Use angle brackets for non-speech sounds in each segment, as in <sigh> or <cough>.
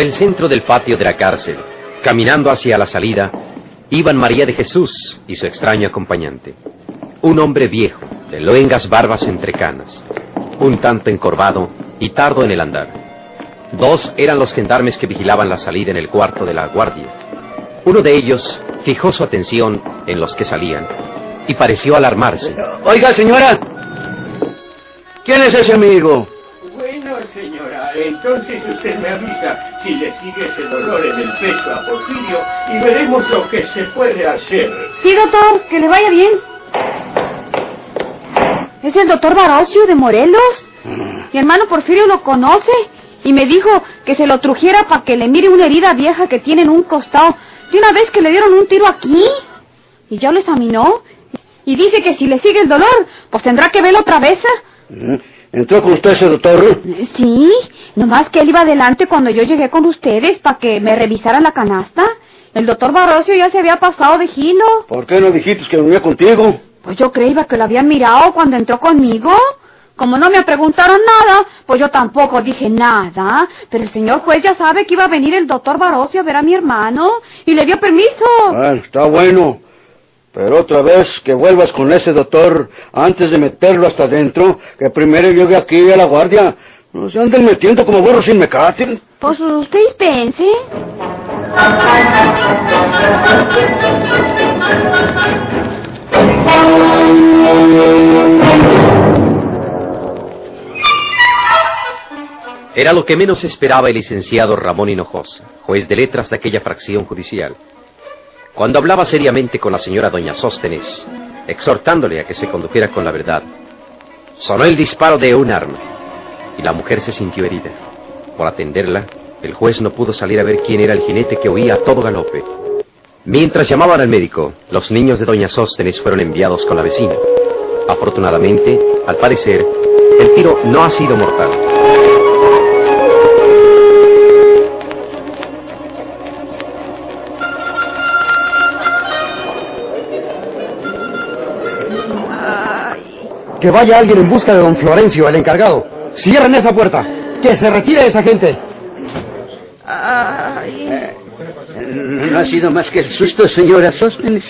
Por el centro del patio de la cárcel, caminando hacia la salida, iban María de Jesús y su extraño acompañante. Un hombre viejo, de luengas barbas entre canas, un tanto encorvado y tardo en el andar. Dos eran los gendarmes que vigilaban la salida en el cuarto de la guardia. Uno de ellos fijó su atención en los que salían y pareció alarmarse. Oiga, señora. ¿Quién es ese amigo? Entonces usted me avisa si le sigue ese dolor en el pecho a Porfirio y veremos lo que se puede hacer. Sí, doctor, que le vaya bien. ¿Es el doctor Barocio de Morelos? Mi hermano Porfirio lo conoce y me dijo que se lo trujera para que le mire una herida vieja que tiene en un costado de una vez que le dieron un tiro aquí. Y ya lo examinó y dice que si le sigue el dolor, pues tendrá que verlo otra vez. ¿eh? ¿Entró con usted ese doctor? Sí, nomás que él iba adelante cuando yo llegué con ustedes para que me revisaran la canasta. El doctor Barrocio ya se había pasado de gilo. ¿Por qué no dijiste que venía contigo? Pues yo creía que lo habían mirado cuando entró conmigo. Como no me preguntaron nada, pues yo tampoco dije nada. Pero el señor juez ya sabe que iba a venir el doctor Barocio a ver a mi hermano y le dio permiso. Bueno, está bueno. Pero otra vez que vuelvas con ese doctor antes de meterlo hasta adentro, que primero llegue aquí a la guardia. No se anden metiendo como burros sin mecate. Pues usted pense. Era lo que menos esperaba el licenciado Ramón Hinojosa, juez de letras de aquella fracción judicial. Cuando hablaba seriamente con la señora doña Sóstenes, exhortándole a que se condujera con la verdad, sonó el disparo de un arma y la mujer se sintió herida. Por atenderla, el juez no pudo salir a ver quién era el jinete que oía a todo galope. Mientras llamaban al médico, los niños de doña Sóstenes fueron enviados con la vecina. Afortunadamente, al parecer, el tiro no ha sido mortal. Que vaya alguien en busca de don Florencio, el encargado. Cierren esa puerta. Que se retire esa gente. No ha sido más que el susto, señora Sóstenes.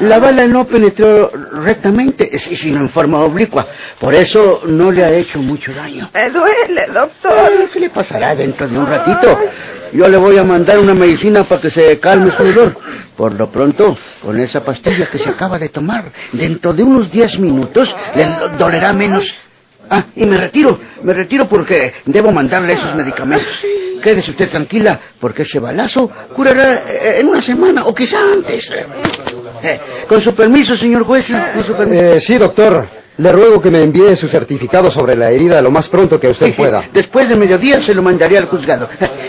La bala no penetró rectamente, sino en forma oblicua. Por eso no le ha hecho mucho daño. Me duele, doctor. Ah, ¿Qué le pasará dentro de un ratito? Yo le voy a mandar una medicina para que se calme su dolor. Por lo pronto, con esa pastilla que se acaba de tomar, dentro de unos 10 minutos le dolerá menos. Ah, y me retiro, me retiro porque debo mandarle esos medicamentos. Quédese usted tranquila, porque ese balazo curará eh, en una semana o quizá antes. Eh, con su permiso, señor juez, con su permiso. Eh, sí, doctor. Le ruego que me envíe su certificado sobre la herida lo más pronto que usted pueda. Después de mediodía se lo mandaré al juzgado.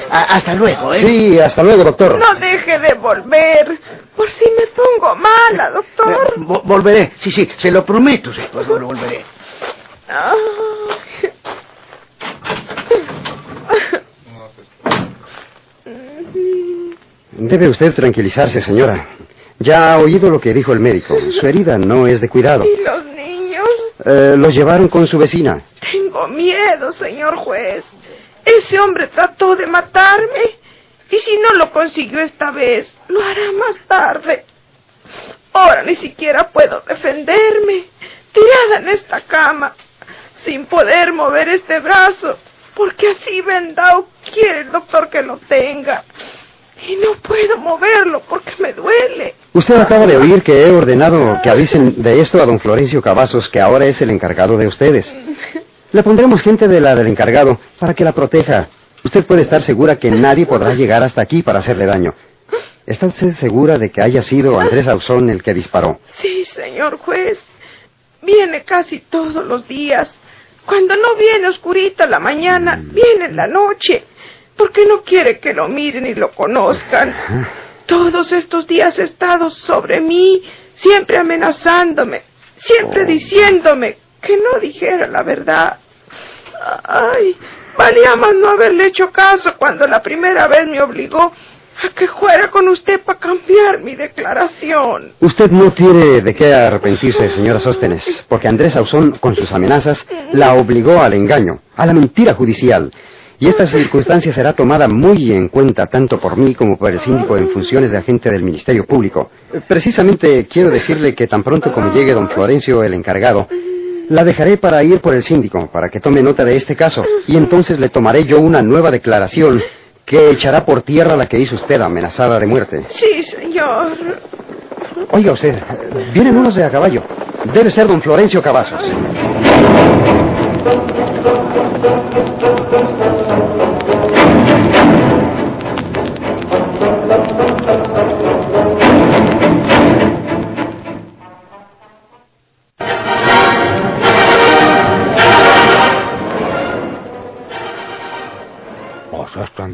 A- hasta luego, ¿eh? Sí, hasta luego, doctor. No deje de volver. Por si me pongo mala, Eh, doctor. vo- volveré, sí, sí, se lo prometo, sí, pues, <laughs> vol- volveré. Ay. Debe usted tranquilizarse, señora. Ya ha oído lo que dijo el médico. Su herida no es de cuidado. ¿Y los niños? Eh, los llevaron con su vecina. Tengo miedo, señor juez. Ese hombre trató de matarme. Y si no lo consiguió esta vez, lo hará más tarde. Ahora ni siquiera puedo defenderme. Tirada en esta cama, sin poder mover este brazo, porque así vendado quiere el doctor que lo tenga. Y no puedo moverlo porque me duele. Usted acaba de oír que he ordenado que avisen de esto a don Florencio Cavazos, que ahora es el encargado de ustedes. <laughs> Le pondremos gente de la del encargado para que la proteja. Usted puede estar segura que nadie podrá llegar hasta aquí para hacerle daño. ¿Está usted segura de que haya sido Andrés Ausón el que disparó? Sí, señor juez. Viene casi todos los días. Cuando no viene oscurita la mañana, viene en la noche. Porque no quiere que lo miren y lo conozcan. Todos estos días ha estado sobre mí, siempre amenazándome, siempre diciéndome que no dijera la verdad. Ay, valía más no haberle hecho caso cuando la primera vez me obligó a que fuera con usted para cambiar mi declaración. Usted no tiene de qué arrepentirse, señora Sóstenes, porque Andrés Ausón, con sus amenazas, la obligó al engaño, a la mentira judicial. Y esta circunstancia será tomada muy en cuenta tanto por mí como por el síndico en funciones de agente del Ministerio Público. Precisamente quiero decirle que tan pronto como llegue don Florencio, el encargado, la dejaré para ir por el síndico, para que tome nota de este caso, y entonces le tomaré yo una nueva declaración que echará por tierra la que hizo usted amenazada de muerte. Sí, señor. Oiga usted, vienen unos de a caballo. Debe ser don Florencio Cavazos.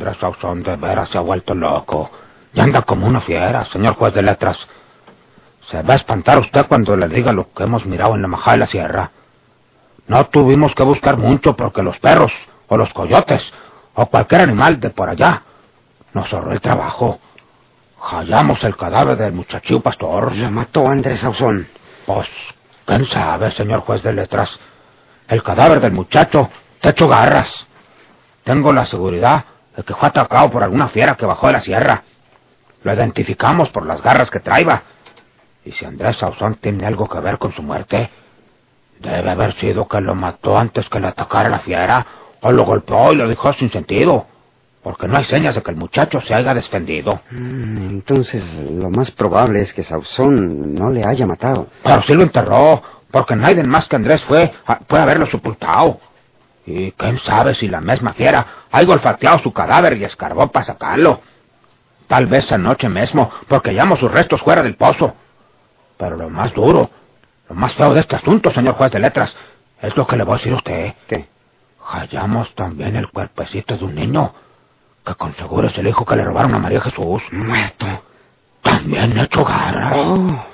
Andrés Sauzón de veras se ha vuelto loco. Y anda como una fiera, señor juez de letras. Se va a espantar usted cuando le diga lo que hemos mirado en la majada de la sierra. No tuvimos que buscar mucho porque los perros, o los coyotes, o cualquier animal de por allá, nos ahorró el trabajo. Hallamos el cadáver del muchachillo pastor. Lo mató Andrés Ausón. Pues, ¿quién sabe, señor juez de letras? El cadáver del muchacho te hecho garras. Tengo la seguridad de que fue atacado por alguna fiera que bajó de la sierra. Lo identificamos por las garras que traía. Y si Andrés Sauzón tiene algo que ver con su muerte, debe haber sido que lo mató antes que le atacara la fiera, o lo golpeó y lo dejó sin sentido. Porque no hay señas de que el muchacho se haya defendido. Mm, Entonces, lo más probable es que Sauzón no le haya matado. Pero sí lo enterró, porque nadie más que Andrés fue, a- fue a verlo sepultado. Y quién sabe si la misma fiera haya olfateado su cadáver y escarbó para sacarlo. Tal vez anoche mismo, porque hallamos sus restos fuera del pozo. Pero lo más duro, lo más feo de este asunto, señor juez de letras, es lo que le voy a decir a usted. ¿Qué? Hallamos también el cuerpecito de un niño, que con seguro es el hijo que le robaron a María Jesús. Muerto. También hecho garras. Oh.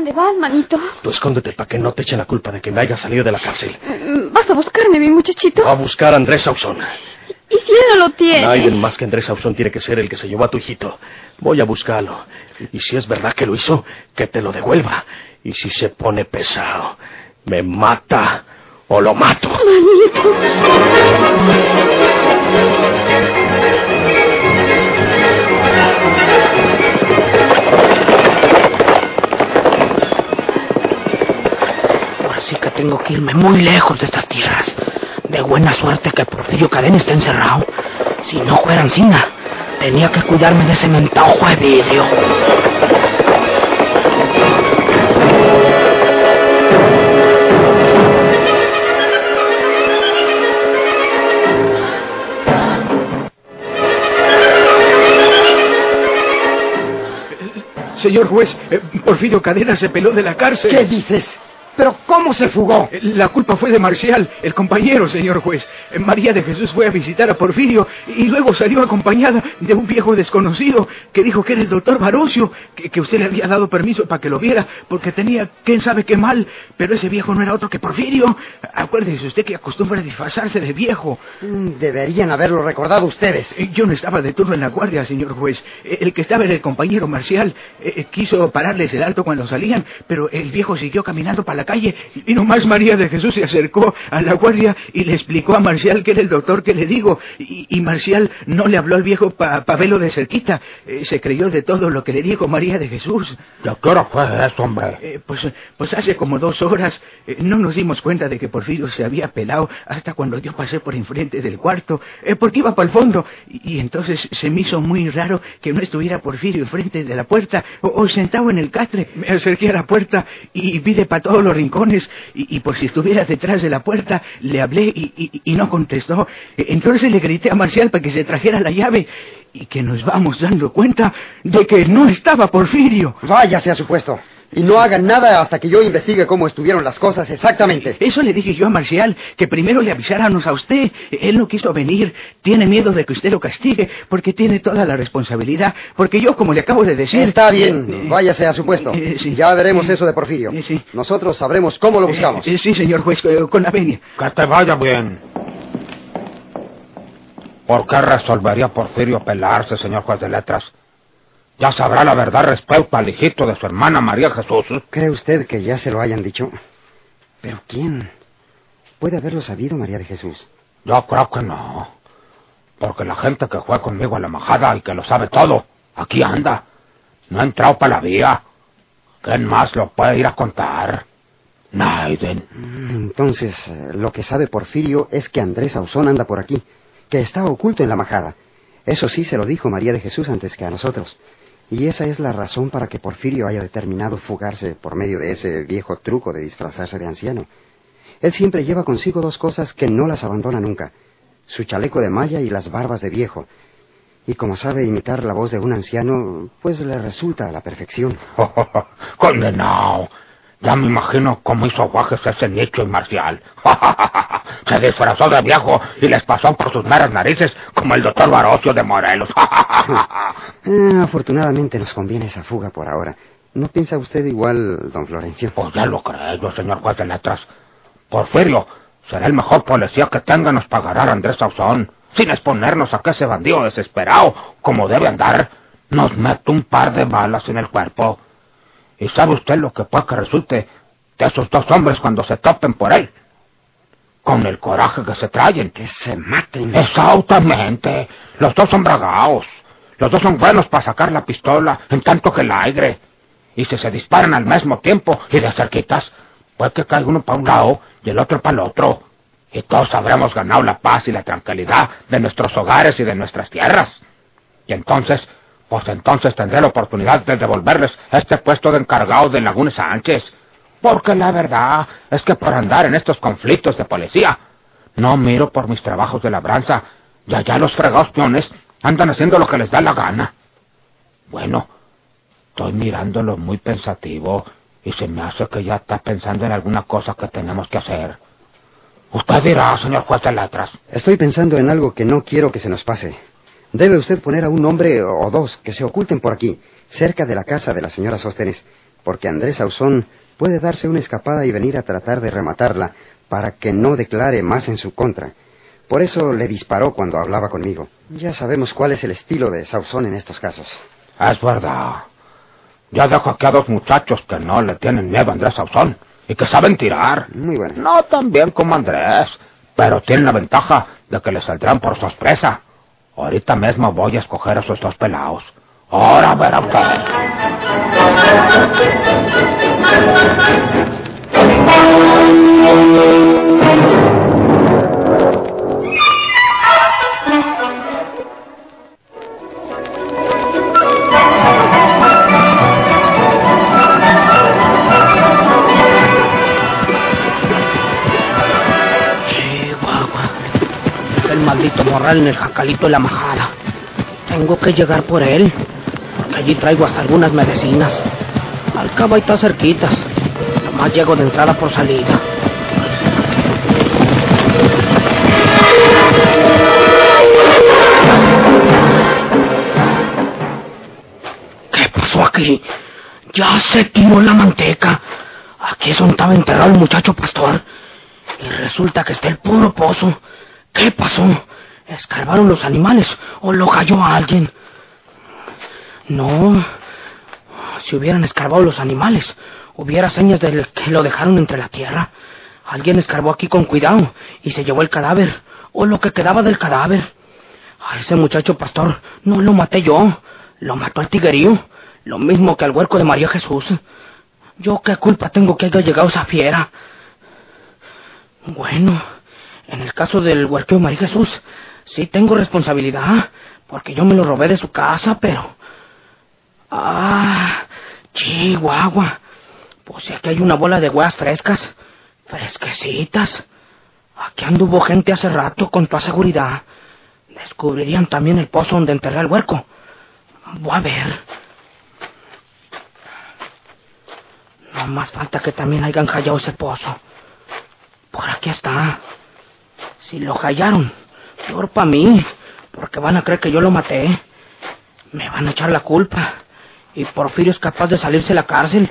Dónde vas, manito? Tú escóndete para que no te echen la culpa de que me haya salido de la cárcel. ¿Vas a buscarme, mi muchachito? Va a buscar a Andrés Sauzón. ¿Y si él no lo tiene? Nadie más que Andrés Sauzón tiene que ser el que se llevó a tu hijito. Voy a buscarlo. Y si es verdad que lo hizo, que te lo devuelva. Y si se pone pesado, me mata o lo mato. Así tengo que irme muy lejos de estas tierras. De buena suerte que Porfirio Cadena está encerrado. Si no fuera encina, tenía que cuidarme de ese mentado de vidrio. Señor juez, eh, Porfirio Cadena se peló de la cárcel. ¿Qué dices? ¿Pero cómo se fugó? Eh, La culpa fue de Marcial, el compañero, señor juez. Eh, María de Jesús fue a visitar a Porfirio y luego salió acompañada de un viejo desconocido que dijo que era el doctor Barocio, que, que usted le había dado permiso para que lo viera porque tenía quién sabe qué mal, pero ese viejo no era otro que Porfirio. Acuérdese usted que acostumbra a disfrazarse de viejo. Mm, Deberían haberlo recordado ustedes. Eh, Yo no estaba de turno en la guardia, señor juez. El que estaba era el compañero Marcial. Quiso pararles el alto cuando salían, pero el viejo siguió caminando para la calle y nomás María de Jesús se acercó a la guardia y le explicó a Marcial que era el doctor que le digo. Y, y Marcial no le habló al viejo pa verlo de cerquita. Eh, se creyó de todo lo que le dijo María de Jesús. ¿De qué hora fue eso, hombre? Eh, pues, pues hace como dos horas eh, no nos dimos cuenta de que Porfirio se había pelado hasta cuando yo pasé por enfrente del cuarto, eh, porque iba para el fondo. Y, y entonces se me hizo muy raro que no estuviera Porfirio enfrente de la puerta o, o sentado en el catre. Me acerqué a la puerta y vi de para todos rincones y, por si estuviera detrás de la puerta le hablé y, y- no contestó. Entonces le grité a Marcial para que se trajera la llave y que nos vamos dando cuenta de que no estaba Porfirio. Váyase a su puesto. Y no hagan nada hasta que yo investigue cómo estuvieron las cosas exactamente. Eso le dije yo a Marcial, que primero le avisáramos a usted. Él no quiso venir, tiene miedo de que usted lo castigue, porque tiene toda la responsabilidad. Porque yo, como le acabo de decir... Está bien, Eh, váyase a su puesto. eh, sí. Ya veremos eso de Porfirio. Eh, sí. Nosotros sabremos cómo lo buscamos. eh, sí, señor juez, eh, con la venia. Que te vaya bien. ¿Por qué resolvería Porfirio pelarse, señor juez de letras? Ya sabrá la verdad respecto al hijito de su hermana María Jesús. ¿Cree usted que ya se lo hayan dicho? ¿Pero quién? ¿Puede haberlo sabido María de Jesús? Yo creo que no. Porque la gente que fue conmigo a la majada y que lo sabe todo, aquí anda. No ha entrado para la vía. ¿Quién más lo puede ir a contar? Naiden. Mm, Entonces, eh, lo que sabe Porfirio es que Andrés Ausón anda por aquí, que está oculto en la majada. Eso sí se lo dijo María de Jesús antes que a nosotros. Y esa es la razón para que Porfirio haya determinado fugarse por medio de ese viejo truco de disfrazarse de anciano. Él siempre lleva consigo dos cosas que no las abandona nunca. Su chaleco de malla y las barbas de viejo. Y como sabe imitar la voz de un anciano, pues le resulta a la perfección. <laughs> Condenado. Ya me imagino cómo hizo guajes ese nicho y marcial. <laughs> Se disfrazó de viejo y les pasó por sus meras narices como el doctor Barocio de Morelos. Ah, <laughs> afortunadamente nos conviene esa fuga por ahora. ¿No piensa usted igual, don Florencio? Pues ya lo creo, señor juez de letras. Porfirio será el mejor policía que tenga nos pagará Andrés Sauzón, sin exponernos a que ese bandido desesperado, como debe andar, nos mete un par de balas en el cuerpo. ¿Y sabe usted lo que puede que resulte de esos dos hombres cuando se topen por él? Con el coraje que se traen. Que se maten. Exactamente. Los dos son bragaos. Los dos son buenos para sacar la pistola en tanto que el aire. Y si se disparan al mismo tiempo y de cerquitas, puede que caiga uno para un lado y el otro para el otro. Y todos habremos ganado la paz y la tranquilidad de nuestros hogares y de nuestras tierras. Y entonces, pues entonces tendré la oportunidad de devolverles este puesto de encargado de Laguna Sánchez. Porque la verdad es que por andar en estos conflictos de policía, no miro por mis trabajos de labranza, y allá los fregados peones andan haciendo lo que les da la gana. Bueno, estoy mirándolo muy pensativo y se me hace que ya está pensando en alguna cosa que tenemos que hacer. Usted dirá, señor juez de letras. Estoy pensando en algo que no quiero que se nos pase. Debe usted poner a un hombre o dos que se oculten por aquí, cerca de la casa de la señora Sóstenes, porque Andrés Ausón puede darse una escapada y venir a tratar de rematarla para que no declare más en su contra. Por eso le disparó cuando hablaba conmigo. Ya sabemos cuál es el estilo de Sauzón en estos casos. Es verdad. Ya dejo aquí a dos muchachos que no le tienen miedo a Andrés Sauzón y que saben tirar. Muy bueno. No tan bien como Andrés, pero tienen la ventaja de que le saldrán por sorpresa. Ahorita mismo voy a escoger a esos dos pelados. Ahora verá. Morral en el jacalito de la majada. Tengo que llegar por él. Porque allí traigo hasta algunas medicinas. Al cabo ahí está cerquitas. Nomás llego de entrada por salida. ¿Qué pasó aquí? Ya se tiró la manteca. Aquí es estaba enterrado el muchacho pastor. Y resulta que está el puro pozo. ¿Qué pasó? ¿Escarbaron los animales o lo cayó a alguien? No. Si hubieran escarbado los animales, hubiera señas de que lo dejaron entre la tierra. Alguien escarbó aquí con cuidado y se llevó el cadáver, o lo que quedaba del cadáver. A ese muchacho pastor no lo maté yo, lo mató el tiguerío, lo mismo que al huerco de María Jesús. ¿Yo qué culpa tengo que haya llegado esa fiera? Bueno, en el caso del huerco de María Jesús, sí tengo responsabilidad, porque yo me lo robé de su casa, pero... Ah, chihuahua. Pues si aquí hay una bola de huevas frescas, fresquecitas. Aquí anduvo gente hace rato, con toda seguridad. Descubrirían también el pozo donde enterré el huerco. Voy a ver. No más falta que también hayan hallado ese pozo. Por aquí está. Si lo hallaron, peor para mí, porque van a creer que yo lo maté. Me van a echar la culpa. Y Porfirio es capaz de salirse de la cárcel.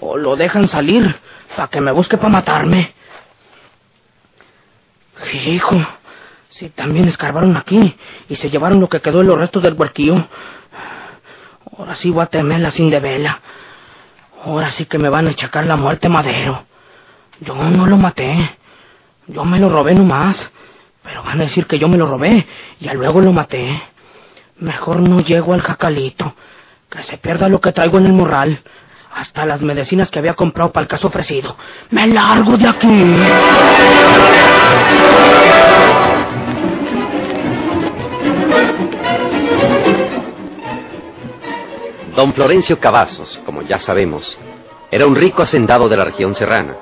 O lo dejan salir para que me busque para matarme. Hijo, si también escarbaron aquí y se llevaron lo que quedó de los restos del huerquillo. Ahora sí voy a temerla sin de vela. Ahora sí que me van a echacar la muerte madero. Yo no lo maté. Yo me lo robé nomás. Pero van a decir que yo me lo robé y luego lo maté. Mejor no llego al jacalito. Que se pierda lo que traigo en el morral. Hasta las medicinas que había comprado para el caso ofrecido. ¡Me largo de aquí! Don Florencio Cavazos, como ya sabemos, era un rico hacendado de la región serrana.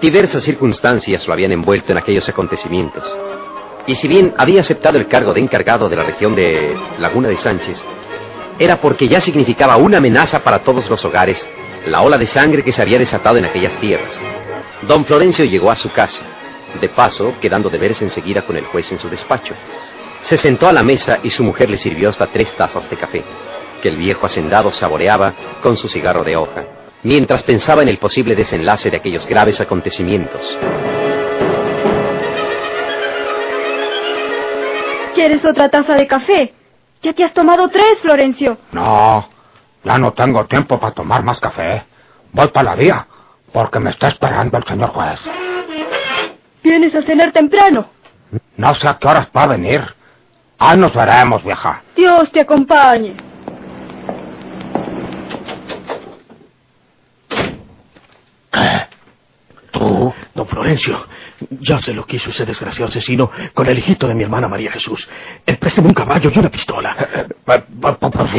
Diversas circunstancias lo habían envuelto en aquellos acontecimientos. Y si bien había aceptado el cargo de encargado de la región de Laguna de Sánchez, era porque ya significaba una amenaza para todos los hogares la ola de sangre que se había desatado en aquellas tierras. Don Florencio llegó a su casa, de paso quedando de verse enseguida con el juez en su despacho. Se sentó a la mesa y su mujer le sirvió hasta tres tazas de café que el viejo hacendado saboreaba con su cigarro de hoja, mientras pensaba en el posible desenlace de aquellos graves acontecimientos. ¿Quieres otra taza de café? Ya te has tomado tres, Florencio. No, ya no tengo tiempo para tomar más café. Voy para la vía, porque me está esperando el señor juez. ¿Vienes a cenar temprano? No sé a qué horas va a venir. Ah, nos veremos, vieja. Dios te acompañe. ¿Qué? ¿Tú? Don Florencio, ya sé lo que hizo ese desgraciado asesino con el hijito de mi hermana María Jesús. Emprésteme un caballo y una pistola.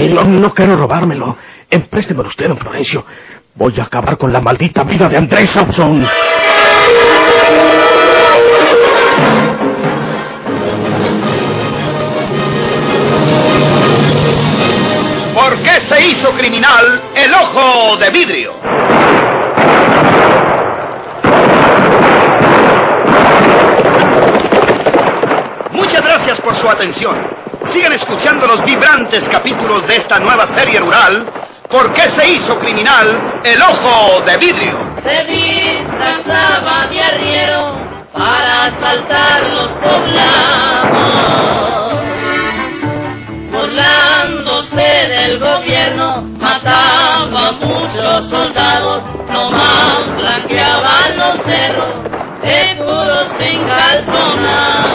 No, no quiero robármelo. Emprésteme usted, don Florencio. Voy a acabar con la maldita vida de Andrés Sauzón. ¿Por qué se hizo criminal el ojo de vidrio? Gracias por su atención. Sigan escuchando los vibrantes capítulos de esta nueva serie rural. ¿Por qué se hizo criminal el ojo de vidrio? Se disfrazaba de arriero para asaltar los poblados. Burlándose del gobierno, mataba a muchos soldados, nomás blanqueaban los cerros, seguros sin calzonar.